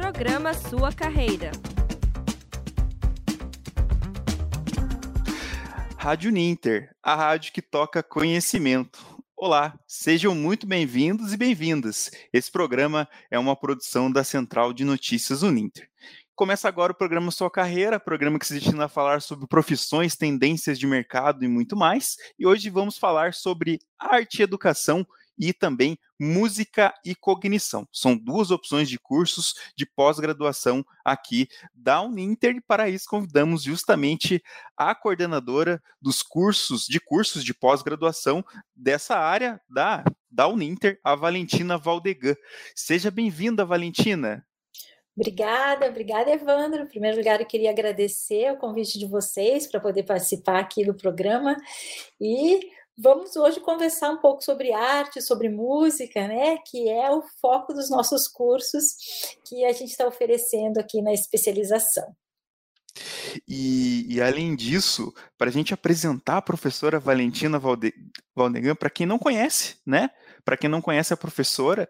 Programa Sua Carreira. Rádio Ninter, a rádio que toca conhecimento. Olá, sejam muito bem-vindos e bem-vindas. Esse programa é uma produção da Central de Notícias Uninter. Começa agora o programa Sua Carreira, programa que se destina a falar sobre profissões, tendências de mercado e muito mais. E hoje vamos falar sobre arte e educação e também música e cognição. São duas opções de cursos de pós-graduação aqui da Uninter e para isso convidamos justamente a coordenadora dos cursos de cursos de pós-graduação dessa área da da Uninter, a Valentina Valdegan. Seja bem-vinda, Valentina. Obrigada, obrigada, Evandro. Em primeiro lugar, eu queria agradecer o convite de vocês para poder participar aqui do programa e vamos hoje conversar um pouco sobre arte, sobre música, né? Que é o foco dos nossos cursos que a gente está oferecendo aqui na especialização. E, e, além disso, para a gente apresentar a professora Valentina Valde, Valdegan, para quem não conhece, né? Para quem não conhece a professora,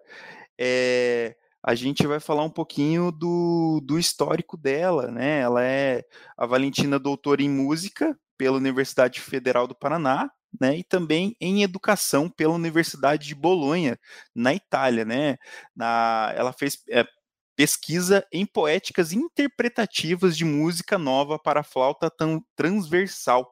é, a gente vai falar um pouquinho do, do histórico dela, né? Ela é a Valentina doutora em música pela Universidade Federal do Paraná, né? E também em educação pela Universidade de Bolonha, na Itália, né? Na, ela fez é, pesquisa em poéticas interpretativas de música nova para flauta transversal.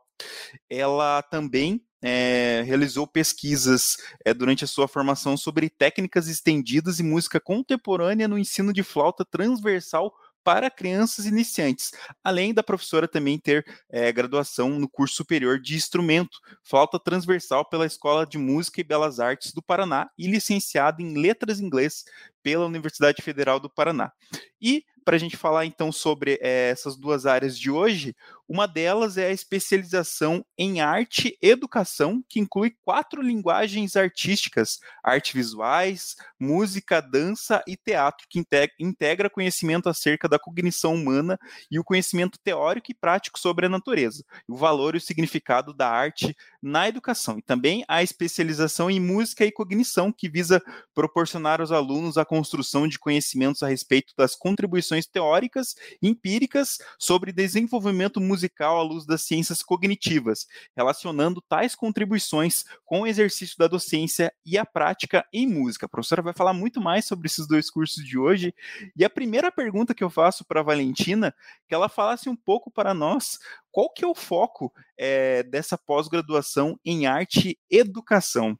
Ela também é, realizou pesquisas é, durante a sua formação sobre técnicas estendidas e música contemporânea no ensino de flauta transversal para crianças iniciantes, além da professora também ter é, graduação no curso superior de instrumento, flauta transversal pela Escola de Música e Belas Artes do Paraná e licenciada em Letras Inglês pela Universidade Federal do Paraná. E para a gente falar então sobre é, essas duas áreas de hoje, uma delas é a especialização em arte e educação, que inclui quatro linguagens artísticas: arte visuais, música, dança e teatro, que integra conhecimento acerca da cognição humana e o conhecimento teórico e prático sobre a natureza, o valor e o significado da arte na educação. E também a especialização em música e cognição, que visa proporcionar aos alunos a construção de conhecimentos a respeito das contribuições teóricas e empíricas sobre desenvolvimento musical à luz das ciências cognitivas, relacionando tais contribuições com o exercício da docência e a prática em música. A professora vai falar muito mais sobre esses dois cursos de hoje. E a primeira pergunta que eu faço para a Valentina, que ela falasse um pouco para nós qual que é o foco é, dessa pós-graduação em arte e educação.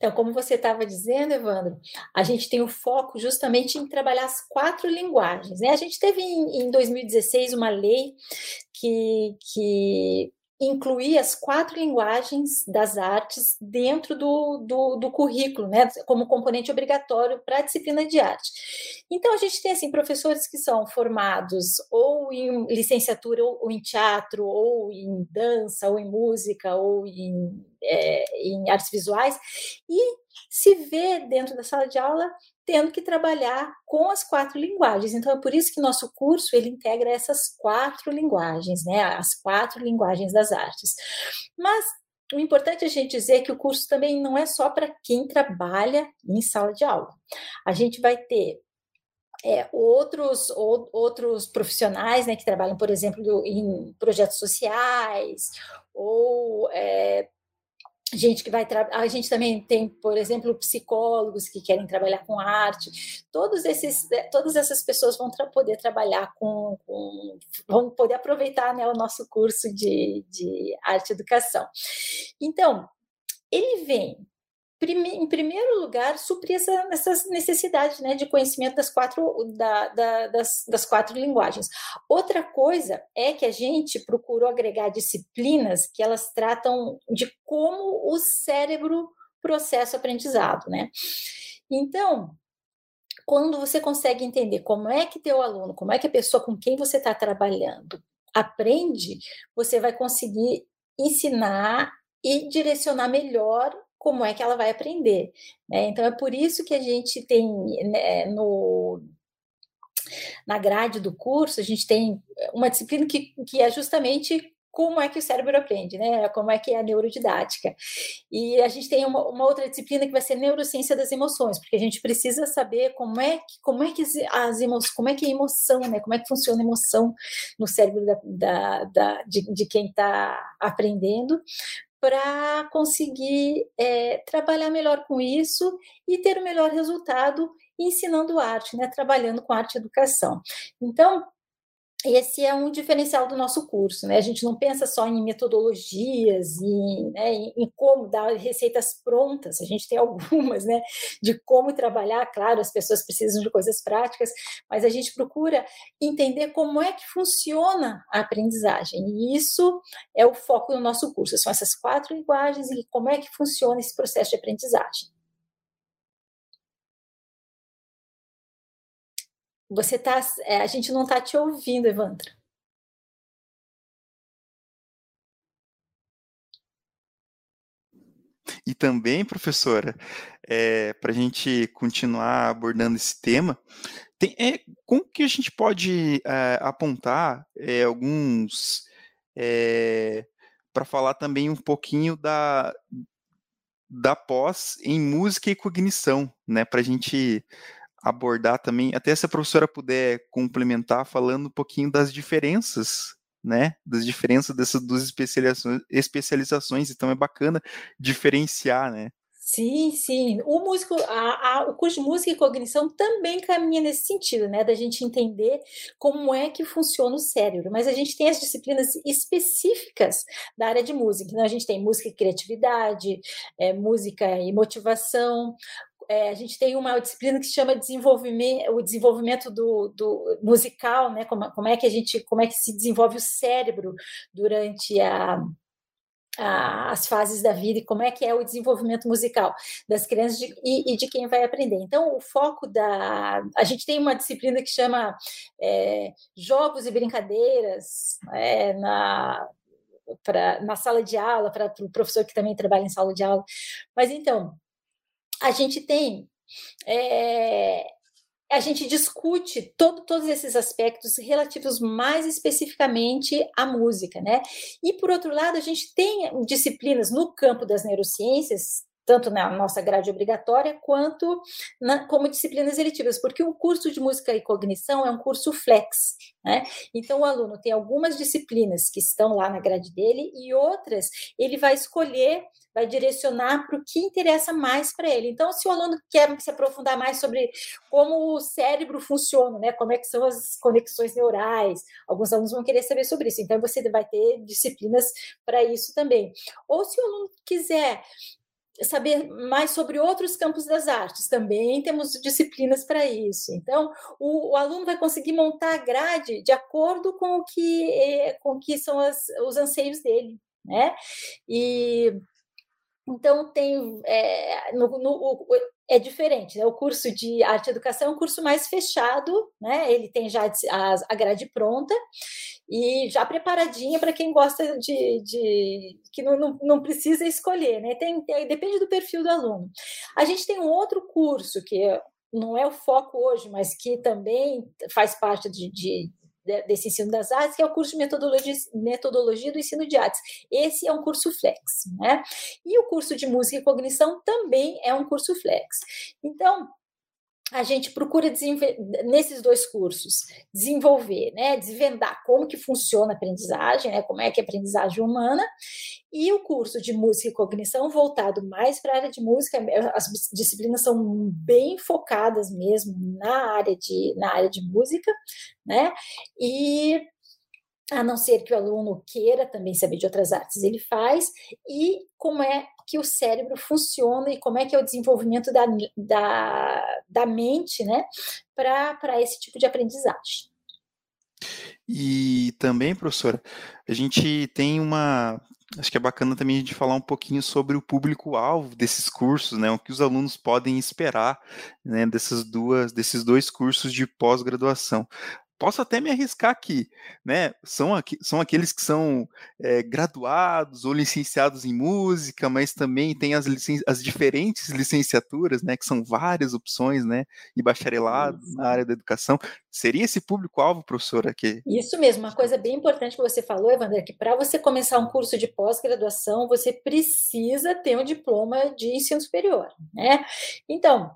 Então, como você estava dizendo, Evandro, a gente tem o foco justamente em trabalhar as quatro linguagens. Né? A gente teve em, em 2016 uma lei que, que as quatro linguagens das artes dentro do, do, do currículo, né, como componente obrigatório para a disciplina de arte. Então, a gente tem, assim, professores que são formados ou em licenciatura, ou, ou em teatro, ou em dança, ou em música, ou em, é, em artes visuais, e se vê dentro da sala de aula tendo que trabalhar com as quatro linguagens. Então, é por isso que nosso curso ele integra essas quatro linguagens, né? As quatro linguagens das artes. Mas o importante é a gente dizer que o curso também não é só para quem trabalha em sala de aula. A gente vai ter é, outros, ou, outros profissionais né, que trabalham, por exemplo, em projetos sociais ou é, gente que vai a gente também tem, por exemplo, psicólogos que querem trabalhar com arte. Todos esses, eh, todas essas pessoas vão tra poder trabalhar com, com, vão poder aproveitar né, o nosso curso de, de arte e educação. Então, ele vem em primeiro lugar, suprir essa, essas necessidades né, de conhecimento das quatro, da, da, das, das quatro linguagens. Outra coisa é que a gente procurou agregar disciplinas que elas tratam de como o cérebro processa o aprendizado. Né? Então, quando você consegue entender como é que teu aluno, como é que a pessoa com quem você está trabalhando aprende, você vai conseguir ensinar e direcionar melhor como é que ela vai aprender. Né? Então, é por isso que a gente tem né, no, na grade do curso, a gente tem uma disciplina que, que é justamente como é que o cérebro aprende, né? Como é que é a neurodidática. E a gente tem uma, uma, outra disciplina que vai ser neurociência das emoções, porque a gente precisa saber como é que como é que as emoções, como é que é emoção, né? Como é que funciona a emoção no cérebro da, da, da de, de quem está aprendendo, para conseguir é, trabalhar melhor com isso e ter o melhor resultado ensinando arte, né? Trabalhando com arte e educação. Então, esse é um diferencial do nosso curso, né? A gente não pensa só em metodologias e né, em, como dar receitas prontas, a gente tem algumas, né? De como trabalhar, claro, as pessoas precisam de coisas práticas, mas a gente procura entender como é que funciona a aprendizagem, e isso é o foco do nosso curso, são essas quatro linguagens e como é que funciona esse processo de aprendizagem. Você tá, é, a gente não está te ouvindo, Evandro. E também, professora, é, para a gente continuar abordando esse tema, tem, é, como que a gente pode é, apontar é, alguns é, para falar também um pouquinho da, da pós em música e cognição, né? Para a gente abordar também, até se a professora puder complementar falando um pouquinho das diferenças, né, das diferenças dessas duas especializações, especializações, então é bacana diferenciar, né? Sim, sim. O músico, a, a, o curso de música e cognição também caminha nesse sentido, né? Da gente entender como é que funciona o cérebro. Mas a gente tem as disciplinas específicas da área de música. Então, a gente tem música e criatividade, é, música e motivação, é, a gente tem uma disciplina que se chama desenvolvimento, o desenvolvimento do, do musical, né? Como, como, é que a gente, como é que se desenvolve o cérebro durante a, as fases da vida e como é que é o desenvolvimento musical das crianças de, e, e, de quem vai aprender. Então, o foco da. A gente tem uma disciplina que chama é, Jogos e Brincadeiras é, na, pra, na sala de aula, para o professor que também trabalha em sala de aula. Mas então, a gente tem. É, a gente discute todo, todos esses aspectos relativos mais especificamente à música, né? E por outro lado, a gente tem disciplinas no campo das neurociências, tanto na nossa grade obrigatória quanto na, como disciplinas eletivas, porque o curso de música e cognição é um curso flex, né? Então o aluno tem algumas disciplinas que estão lá na grade dele e outras ele vai escolher vai direcionar para o que interessa mais para ele. Então, se o aluno quer se aprofundar mais sobre como o cérebro funciona, né, como é que são as conexões neurais, alguns alunos vão querer saber sobre isso. Então, você vai ter disciplinas para isso também. Ou se o aluno quiser saber mais sobre outros campos das artes, também temos disciplinas para isso. Então, o, o, aluno vai conseguir montar a grade de acordo com o que, é, com que são as, os anseios dele. Né? E então, tem é, no, no, é diferente, né? O curso de arte e educação é um curso mais fechado, né? Ele tem já a grade pronta e já preparadinha para quem gosta de, de que não, não, não, precisa escolher, né? Tem, tem, depende do perfil do aluno. A gente tem um outro curso que não é o foco hoje, mas que também faz parte de, de desse ensino das artes, que é o curso de metodologia, metodologia do ensino de artes. Esse é um curso flex, né? E o curso de música e cognição também é um curso flex. Então, a gente procura nesses dois cursos desenvolver, né, desvendar como que funciona a aprendizagem, né, como é que é a aprendizagem humana, e o curso de música e cognição voltado mais para a área de música, as disciplinas são bem focadas mesmo na área de na área de música, né? E a não ser que o aluno queira também saber de outras artes, ele faz, e como é que o cérebro funciona e como é que é o desenvolvimento da, da, da mente, né, para esse tipo de aprendizagem. E também, professora, a gente tem uma. Acho que é bacana também a gente falar um pouquinho sobre o público-alvo desses cursos, né? O que os alunos podem esperar né, dessas duas, desses dois cursos de pós-graduação posso até me arriscar aqui, né? São, aqui, são aqueles que são é, graduados ou licenciados em música, mas também tem as, as diferentes licenciaturas, né? Que são várias opções, né? E bacharelado na área da educação. Seria esse público-alvo, professora? Que... Isso mesmo, uma coisa bem importante que você falou, Evander, é que para você começar um curso de pós-graduação, você precisa ter um diploma de ensino superior, né? Então,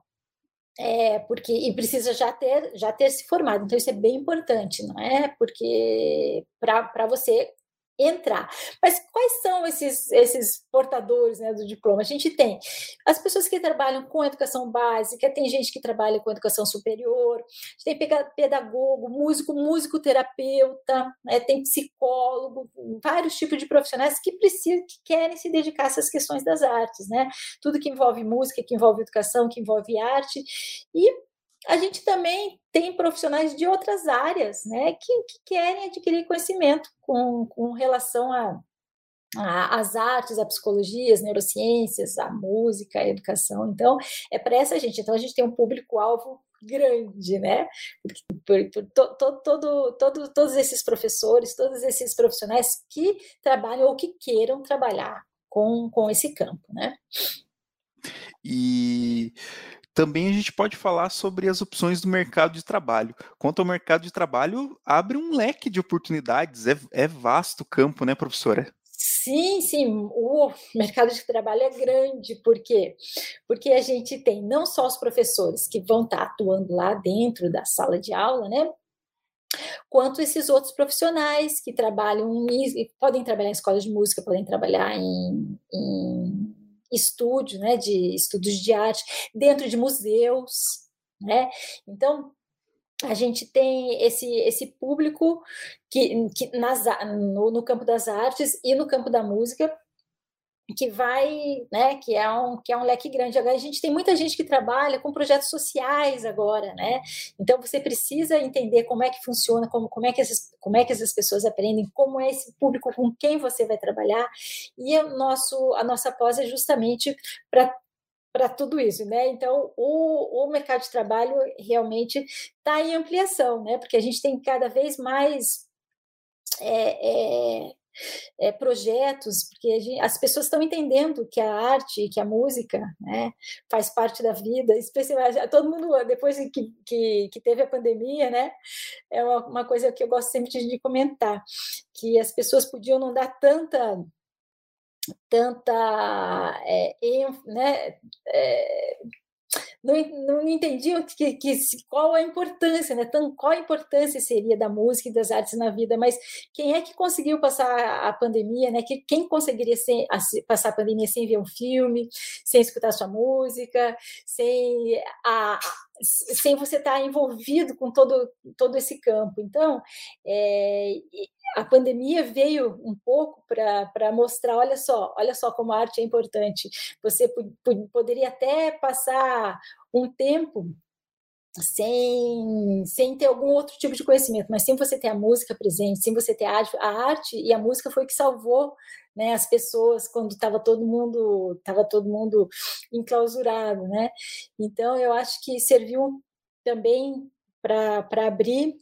é, porque e precisa já ter já ter se formado. Então isso é bem importante, não é? Porque para você entrar. Mas quais são esses, esses portadores né, do diploma? A gente tem as pessoas que trabalham com educação básica, tem gente que trabalha com educação superior, tem pedagogo, músico, músico terapeuta, né, tem psicólogo, vários tipos de profissionais que precisam, que querem se dedicar a essas questões das artes, né? Tudo que envolve música, que envolve educação, que envolve arte. E a gente também tem profissionais de outras áreas, né, que, que querem adquirir conhecimento com, com relação a, a, as artes, a psicologia, as neurociências, a música, a educação. Então, é para essa gente. Então, a gente tem um público-alvo grande, né? Por, por, por to, todo, todo, todos esses professores, todos esses profissionais que trabalham ou que queiram trabalhar com, com esse campo, né? E também a gente pode falar sobre as opções do mercado de trabalho. Quanto ao mercado de trabalho, abre um leque de oportunidades, é, é vasto o campo, né, professora? Sim, sim, o mercado de trabalho é grande, por quê? Porque a gente tem não só os professores que vão estar atuando lá dentro da sala de aula, né? Quanto esses outros profissionais que trabalham, podem trabalhar em escolas de música, podem trabalhar em, em estúdio, né, de estudos de arte, dentro de museus, né? Então, a gente tem esse, esse público que, que nas, no, no campo das artes e no campo da música que vai, né, que é um que é um leque grande. Agora a gente tem muita gente que trabalha com projetos sociais agora, né? Então você precisa entender como é que funciona, como, como é que essas como é que essas pessoas aprendem, como é esse público com quem você vai trabalhar. E o nosso a nossa pós é justamente para para tudo isso, né? Então, o, o mercado de trabalho realmente está em ampliação, né? Porque a gente tem cada vez mais é, é, é, projetos, porque gente, as pessoas estão entendendo que a arte, que a música, né, faz parte da vida, especialmente todo mundo depois que, que, que teve a pandemia, né, é uma, uma, coisa que eu gosto sempre de comentar, que as pessoas podiam não dar tanta tanta é, né, é, não, não entendiam que, que, qual a importância, né? qual a importância seria da música e das artes na vida, mas quem é que conseguiu passar a pandemia, né? Que, quem conseguiria sem, a, passar a pandemia sem ver um filme, sem escutar sua música, sem a, sem você estar envolvido com todo, todo esse campo. Então, é, a pandemia veio um pouco para mostrar, olha só, olha só como a arte é importante. Você poderia até passar um tempo sem, sem ter algum outro tipo de conhecimento, mas sem você ter a música presente, sem você ter a arte, a arte e a música foi que salvou né, as pessoas quando estava todo mundo estava todo mundo enclausurado, né? Então eu acho que serviu também para abrir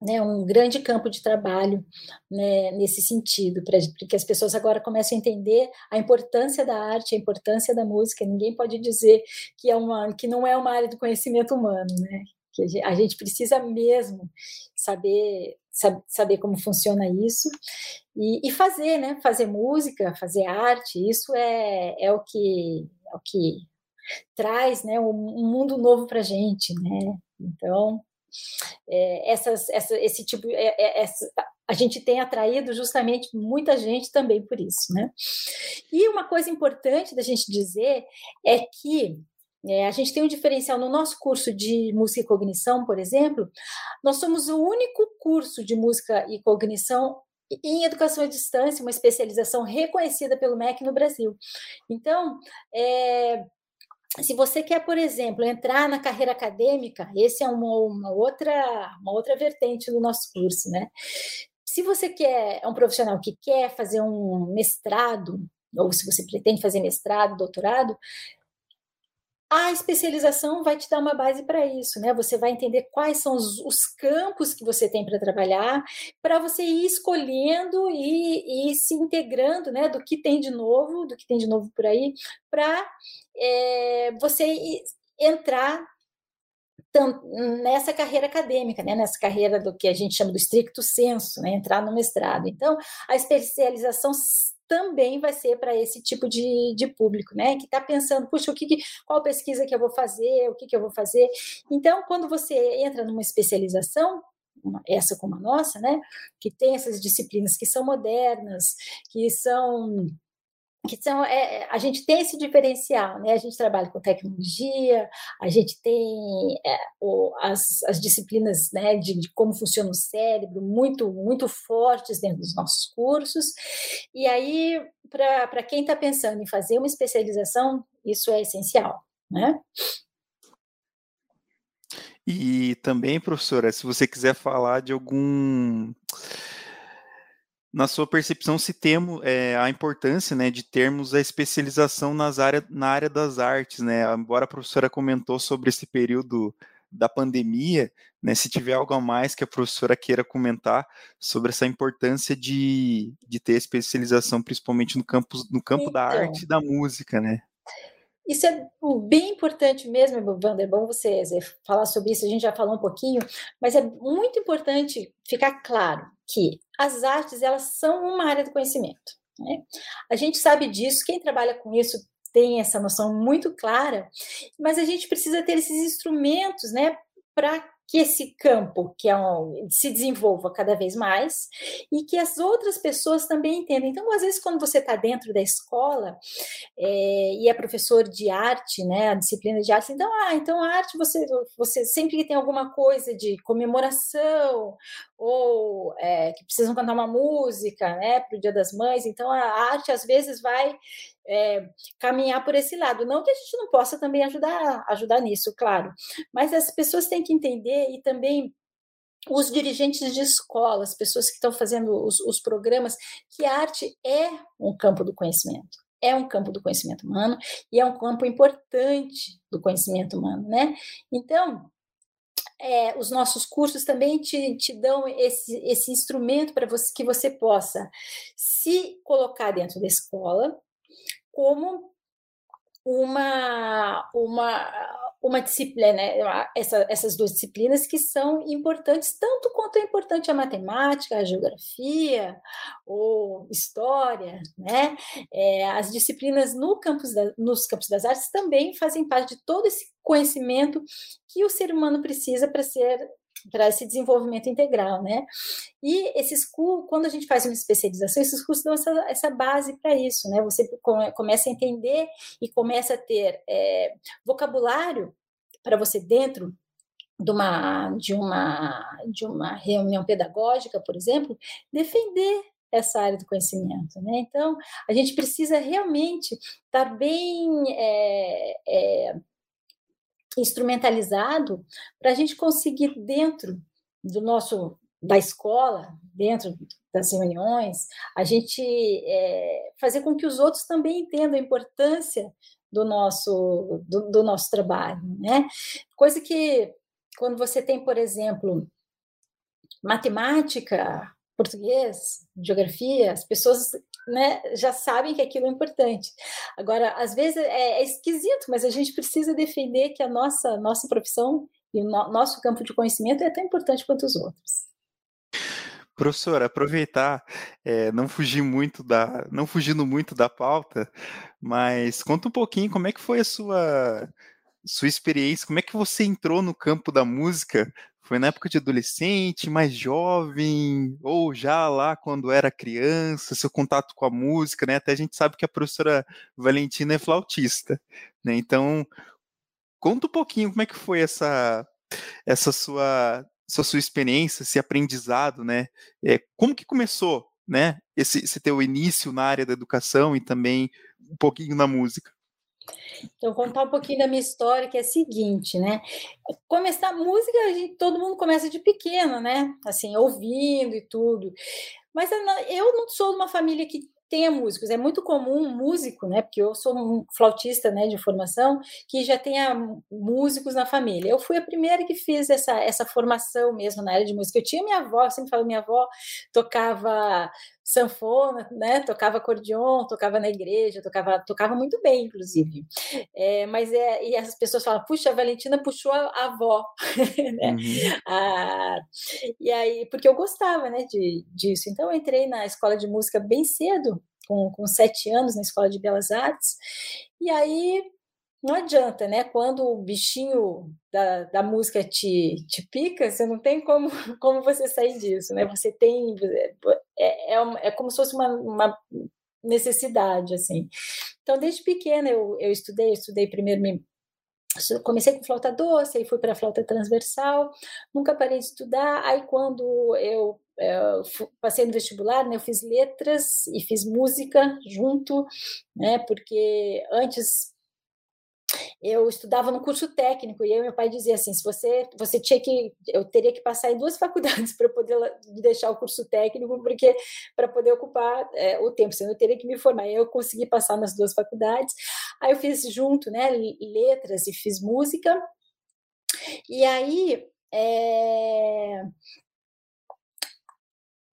né, um grande campo de trabalho né, nesse sentido, para que as pessoas agora comecem a entender a importância da arte, a importância da música. Ninguém pode dizer que, é uma, que não é uma área do conhecimento humano, né? que a gente precisa mesmo saber saber como funciona isso e, e, fazer, né? Fazer música, fazer arte, isso é, é o que é o que traz, né? Um, um mundo novo para gente, né? Então é, essas, essa, esse tipo, é, é, essa, a gente tem atraído justamente muita gente também por isso, né? E uma coisa importante da gente dizer é que é, a gente tem um diferencial no nosso curso de música e cognição, por exemplo, nós somos o único curso de música e cognição em educação à distância, uma especialização reconhecida pelo MEC no Brasil. Então, é, se você quer, por exemplo, entrar na carreira acadêmica, esse é uma, uma, outra, uma outra vertente do nosso curso, né? Se você quer, é um profissional que quer fazer um mestrado, ou se você pretende fazer mestrado, doutorado, a especialização vai te dar uma base para isso, né? Você vai entender quais são os, os campos que você tem para trabalhar, para você ir escolhendo e, e, se integrando, né? Do que tem de novo, do que tem de novo por aí, para é, você entrar nessa carreira acadêmica, né, nessa carreira do que a gente chama do estricto senso, né, entrar no mestrado. Então, a especialização também vai ser para esse tipo de, de público, né? Que está pensando, puxa, o que, qual pesquisa que eu vou fazer, o que, que eu vou fazer. Então, quando você entra numa especialização, essa como a nossa, né? Que tem essas disciplinas que são modernas, que são que são, é, é, a gente tem esse diferencial, né? A gente trabalha com tecnologia, a gente tem é, o, as, as, disciplinas né, de, de, como funciona o cérebro muito, muito fortes dentro dos nossos cursos. E aí, para quem está pensando em fazer uma especialização, isso é essencial, né? E também, professora, se você quiser falar de algum na sua percepção, se temos é, a importância né, de termos a especialização nas área, na área das artes, né? Embora a professora comentou sobre esse período da pandemia, né, se tiver algo a mais que a professora queira comentar sobre essa importância de, de ter especialização, principalmente no campo, no campo então, da arte e da música, né? Isso é bem importante mesmo, Wander, é bom você falar sobre isso, a gente já falou um pouquinho, mas é muito importante ficar claro que as artes, elas são uma área do conhecimento. Né? A gente sabe disso, quem trabalha com isso tem essa noção muito clara, mas a gente precisa ter esses instrumentos né, para que esse campo que é um, se desenvolva cada vez mais e que as outras pessoas também entendam. Então, às vezes, quando você está dentro da escola é, e é professor de arte, né, a disciplina de arte, então, ah, então a arte você, você sempre que tem alguma coisa de comemoração ou é, que precisam cantar uma música, né, para o Dia das Mães, então a arte às vezes vai é, caminhar por esse lado. Não que a gente não possa também ajudar, ajudar nisso, claro, mas as pessoas têm que entender e também os dirigentes de escola, as pessoas que estão fazendo os, os programas, que a arte é um campo do conhecimento é um campo do conhecimento humano e é um campo importante do conhecimento humano, né? Então, é, os nossos cursos também te, te dão esse, esse instrumento para você, que você possa se colocar dentro da escola, como uma, uma, uma disciplina, né? Essa, essas duas disciplinas que são importantes, tanto quanto é importante a matemática, a geografia ou história, né? É, as disciplinas no campus da, nos campos das artes também fazem parte de todo esse conhecimento que o ser humano precisa para ser para esse desenvolvimento integral, né? E esses cursos, quando a gente faz uma especialização, esses cursos dão essa, essa base para isso, né? Você começa a entender e começa a ter é, vocabulário para você dentro de uma, de, uma, de uma reunião pedagógica, por exemplo, defender essa área do conhecimento. Né? Então, a gente precisa realmente estar bem é, é, instrumentalizado para a gente conseguir dentro do nosso da escola, dentro das reuniões, a gente é, fazer com que os outros também entendam a importância do nosso do, do nosso trabalho, né? Coisa que quando você tem, por exemplo, matemática, português, geografia, as pessoas né, já sabem que aquilo é importante. Agora, às vezes é, é esquisito, mas a gente precisa defender que a nossa, nossa profissão e o no, nosso campo de conhecimento é tão importante quanto os outros. Professora, aproveitar, é, não fugir muito da, não fugindo muito da pauta, mas conta um pouquinho como é que foi a sua sua experiência, como é que você entrou no campo da música foi na época de adolescente, mais jovem, ou já lá quando era criança, seu contato com a música, né? Até a gente sabe que a professora Valentina é flautista, né? Então, conta um pouquinho como é que foi essa essa sua essa sua experiência, esse aprendizado, né? É, como que começou, né? Esse, esse teu início na área da educação e também um pouquinho na música. Então, contar um pouquinho da minha história, que é a seguinte, né? Começar música, a gente, todo mundo começa de pequeno, né? Assim, ouvindo e tudo. Mas eu não sou de uma família que tenha músicos. É muito comum um músico, né? Porque eu sou um flautista, né, de formação, que já tenha músicos na família. Eu fui a primeira que fiz essa, essa formação mesmo na área de música. Eu tinha minha avó, eu sempre falo, minha avó tocava sanfona, né? Tocava acordeon, tocava na igreja, tocava, tocava muito bem, inclusive. É, mas é, e as pessoas falam, puxa, a Valentina puxou a, a avó, né? Uhum. Ah, e aí, porque eu gostava, né, de, disso. Então, eu entrei na escola de música bem cedo, com, com sete anos, na escola de belas artes. E aí não adianta, né? Quando o bichinho da, da música te, te pica, você não tem como, como você sair disso, né? Você tem. É, é, é como se fosse uma, uma necessidade, assim. Então, desde pequena eu, eu estudei, estudei primeiro me comecei com flauta doce, aí fui para flauta transversal, nunca parei de estudar. Aí quando eu, eu passei no vestibular, né, eu fiz letras e fiz música junto, né, porque antes eu estudava no curso técnico e eu, meu pai dizia assim, se você você tinha que eu teria que passar em duas faculdades para poder deixar o curso técnico porque para poder ocupar é, o tempo, senão eu teria que me formar. Eu consegui passar nas duas faculdades. Aí eu fiz junto, né, letras e fiz música. E aí é,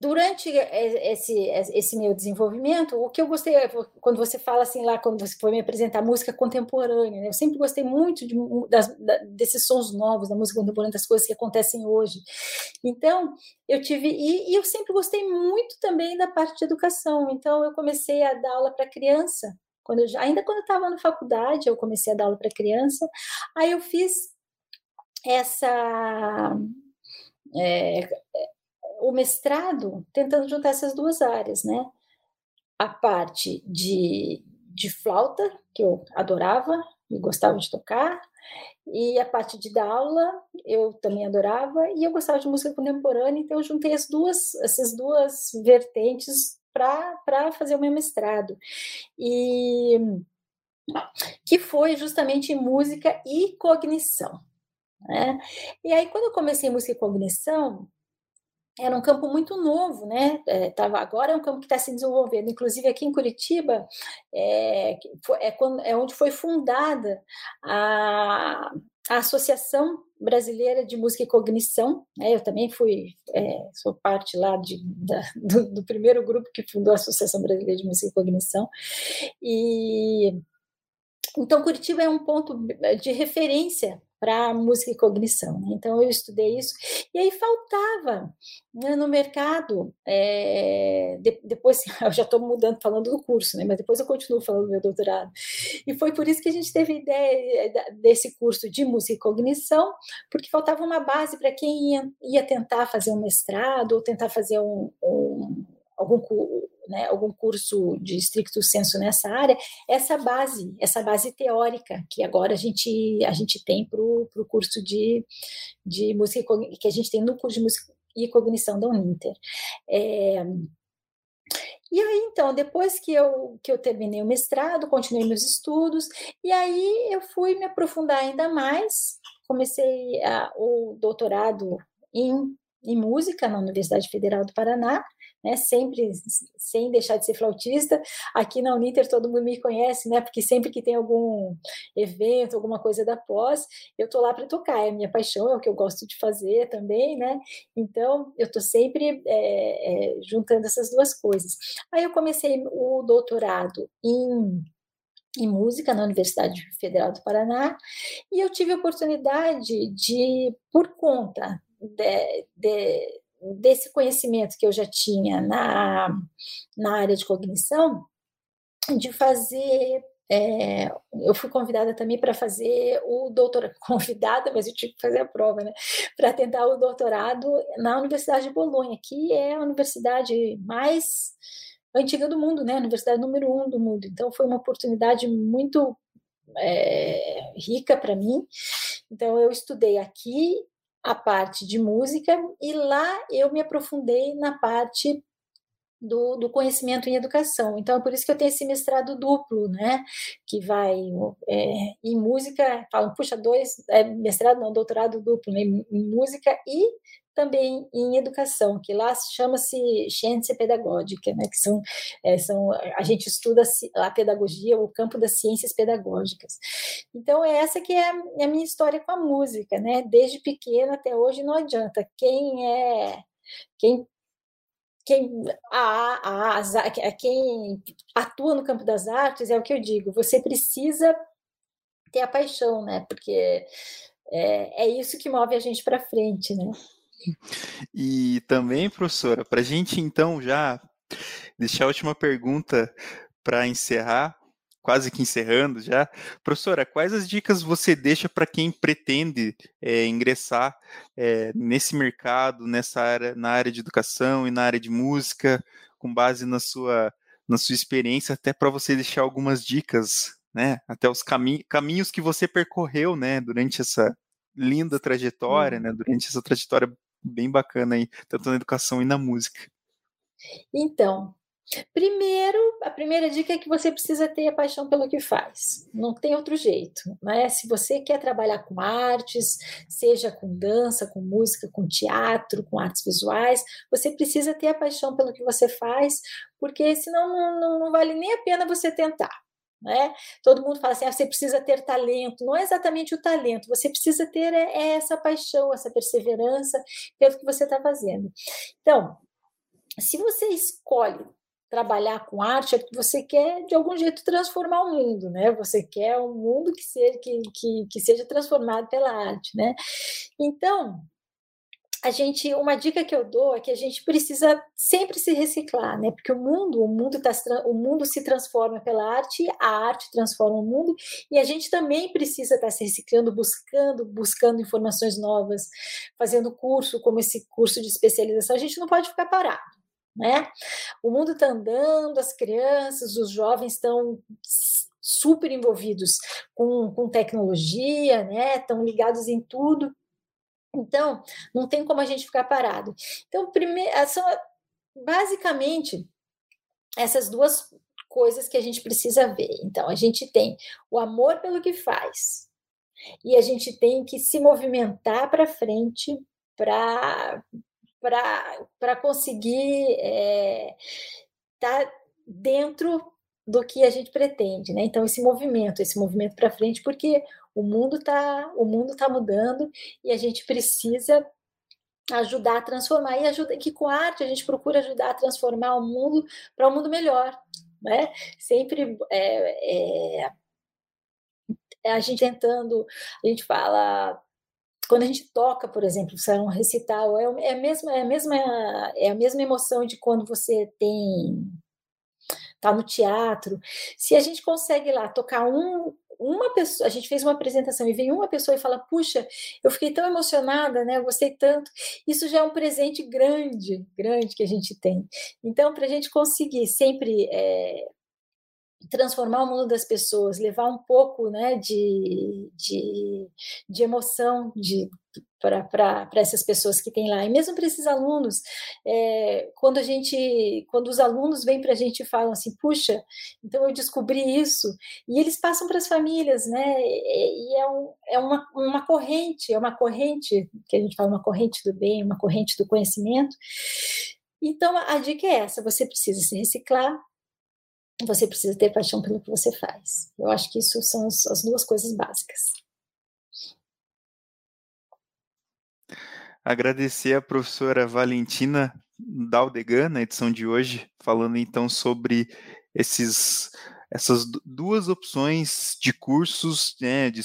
durante esse, esse meu desenvolvimento, o que eu gostei, quando você fala assim lá, quando você foi me apresentar música contemporânea, né? eu sempre gostei muito de, das, desses sons novos da música contemporânea, das coisas que acontecem hoje. Então, eu tive, e, e eu sempre gostei muito também da parte de educação, então eu comecei a dar aula para criança, quando eu, ainda quando eu estava na faculdade, eu comecei a dar aula para criança, aí eu fiz essa. É, o mestrado tentando juntar essas duas áreas, né? A parte de, de flauta, que eu adorava e gostava de tocar, e a parte de dar aula eu também adorava, e eu gostava de música contemporânea, então eu juntei as duas, essas duas vertentes para fazer o meu mestrado. E que foi justamente música e cognição. Né? E aí, quando eu comecei música e cognição, era um campo muito novo, né? É, tava, agora é um campo que está se desenvolvendo. Inclusive aqui em Curitiba é, é, quando, é onde foi fundada a, a Associação Brasileira de Música e Cognição. Né? Eu também fui, é, sou parte lá de, da, do, do, primeiro grupo que fundou a Associação Brasileira de Música e Cognição. E então Curitiba é um ponto de referência para música e cognição. Né? Então, eu estudei isso. E aí faltava né, no mercado, é, de, depois, eu já estou mudando, falando do curso, né, mas depois eu continuo falando do meu doutorado. E foi por isso que a gente teve ideia eh, desse curso de música e cognição, porque faltava uma base para quem ia, ia, tentar fazer um mestrado ou tentar fazer um, um algum né, algum curso de estricto senso nessa área, essa base, essa base teórica que agora a gente, a gente tem para o curso de, de música que a gente tem no curso de música e cognição da Uninter. É, e aí, então, depois que eu, que eu terminei o mestrado, continuei meus estudos, e aí eu fui me aprofundar ainda mais, comecei a, o doutorado em, em música na Universidade Federal do Paraná, né, sempre sem deixar de ser flautista. Aqui na Uninter todo mundo me conhece, né, porque sempre que tem algum evento, alguma coisa da pós, eu tô lá para tocar, é a minha paixão, é o que eu gosto de fazer também, né, então eu tô sempre é, é, juntando essas duas coisas. Aí eu comecei o doutorado em em música na Universidade Federal do Paraná e eu tive a oportunidade de, por conta de, de desse conhecimento que eu já tinha na, na área de cognição, de fazer. É, eu fui convidada também para fazer o doutorado, convidada, mas eu tive que fazer a prova, né? Para tentar o doutorado na Universidade de Bolonha, que é a universidade mais antiga do mundo, né? A universidade número um do mundo. Então, foi uma oportunidade muito é, rica para mim. Então, eu estudei aqui a parte de música e lá eu me aprofundei na parte do, do, conhecimento em educação. Então, é por isso que eu tenho esse mestrado duplo, né? Que vai é, em música, falam, puxa, dois, é, mestrado não, doutorado duplo, né? em música e também em educação, que lá chama-se ciência pedagógica, né? Que são, é, são a gente estuda a pedagogia, o campo das ciências pedagógicas. Então, é essa que é a, é a minha história com a música, né? Desde pequena até hoje, não adianta. Quem é quem quem, a, a, a, quem atua no campo das artes é o que eu digo, você precisa ter a paixão, né? Porque é, é isso que move a gente para frente, né? E também, professora, para a gente então já deixar a última pergunta para encerrar, quase que encerrando já. Professora, quais as dicas você deixa para quem pretende é, ingressar é, nesse mercado, nessa área, na área de educação e na área de música, com base na sua, na sua experiência, até para você deixar algumas dicas, né? Até os cami caminhos que você percorreu, né, durante essa linda trajetória, né, durante essa trajetória bem bacana aí, tanto na educação e na música. Então, Primeiro, a primeira dica é que você precisa ter a paixão pelo que faz. Não tem outro jeito, né? Se você quer trabalhar com artes, seja com dança, com música, com teatro, com artes visuais, você precisa ter a paixão pelo que você faz, porque senão não, não, não vale nem a pena você tentar. Né? Todo mundo fala assim: ah, você precisa ter talento. Não é exatamente o talento, você precisa ter é, é essa paixão, essa perseverança pelo que você está fazendo. Então, se você escolhe trabalhar com arte é porque você quer, de algum jeito, transformar o mundo, né? Você quer um mundo que seja, que, que, que seja transformado pela arte, né? Então, a gente, uma dica que eu dou é que a gente precisa sempre se reciclar, né? Porque o mundo, o mundo tá, o mundo se transforma pela arte, a arte transforma o mundo e a gente também precisa estar tá se reciclando, buscando, buscando informações novas, fazendo curso como esse curso de especialização. A gente não pode ficar parado né? O mundo está andando, as crianças, os jovens estão super envolvidos com, com tecnologia, né? Estão ligados em tudo. Então, não tem como a gente ficar parado. Então, primeiro, são basicamente essas duas coisas que a gente precisa ver. Então, a gente tem o amor pelo que faz, e a gente tem que se movimentar para frente para para conseguir estar é, tá dentro do que a gente pretende, né? Então esse movimento, esse movimento para frente, porque o mundo está o mundo tá mudando e a gente precisa ajudar a transformar e ajuda que com a arte a gente procura ajudar a transformar o mundo para um mundo melhor, né? Sempre é, é, a gente tentando, a gente fala quando a gente toca, por exemplo, é um recital, é, é, a mesma, é, a mesma, é a mesma emoção de quando você tem tá no teatro. Se a gente consegue lá tocar um, uma pessoa, a gente fez uma apresentação e vem uma pessoa e fala, puxa, eu fiquei tão emocionada, né? Eu gostei tanto. Isso já é um presente grande, grande que a gente tem. Então, para a gente conseguir sempre é, transformar o mundo das pessoas, levar um pouco né, de, de, de emoção de, para essas pessoas que tem lá. E mesmo para esses alunos, é, quando a gente, quando os alunos vêm para a gente e falam assim, puxa, então eu descobri isso, e eles passam para as famílias, né? E é, um, é uma, uma corrente, é uma corrente, que a gente fala uma corrente do bem, uma corrente do conhecimento. Então a dica é essa: você precisa se reciclar, você precisa ter paixão pelo que você faz. Eu acho que isso são as duas coisas básicas. Agradecer a professora Valentina Daldegan na edição de hoje, falando então sobre esses essas duas opções de cursos né, de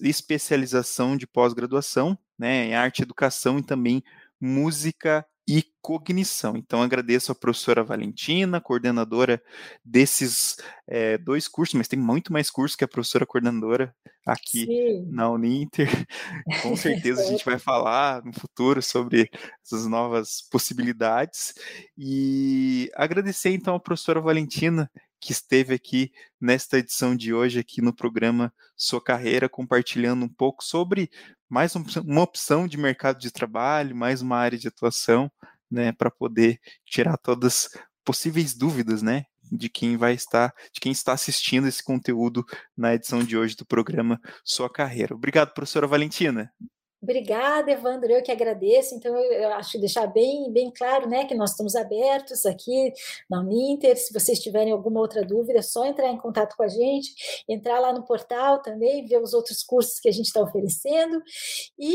especialização de pós-graduação né, em arte educação e também música e cognição. Então, agradeço a professora Valentina, coordenadora desses é, dois cursos, mas tem muito mais cursos que a professora coordenadora aqui Sim. na Uninter. Com certeza a gente vai falar no futuro sobre essas novas possibilidades. E agradecer então a professora Valentina que esteve aqui nesta edição de hoje, aqui no programa Sua Carreira, compartilhando um pouco sobre mais uma opção de mercado de trabalho, mais uma área de atuação, né, para poder tirar todas possíveis dúvidas, né? De quem vai estar, de quem está assistindo esse conteúdo na edição de hoje do programa Sua Carreira. Obrigado, professora Valentina. Obrigada, Evandro, eu que agradeço. Então, eu acho deixar bem, bem claro né, que nós estamos abertos aqui na Uninter. Se vocês tiverem alguma outra dúvida, é só entrar em contato com a gente, entrar lá no portal também, ver os outros cursos que a gente está oferecendo. E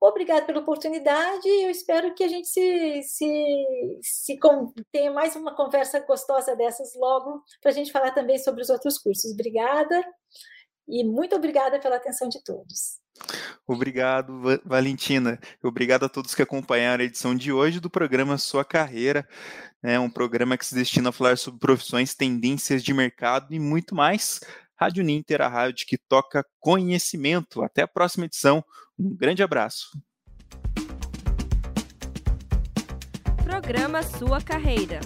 obrigado pela oportunidade. Eu espero que a gente se, se, se tenha mais uma conversa gostosa dessas logo, para a gente falar também sobre os outros cursos. Obrigada e muito obrigada pela atenção de todos. Obrigado, Valentina. Obrigado a todos que acompanharam a edição de hoje do programa Sua Carreira, né, um programa que se destina a falar sobre profissões, tendências de mercado e muito mais. Rádio Ninter, a rádio que toca conhecimento. Até a próxima edição. Um grande abraço. Programa Sua Carreira.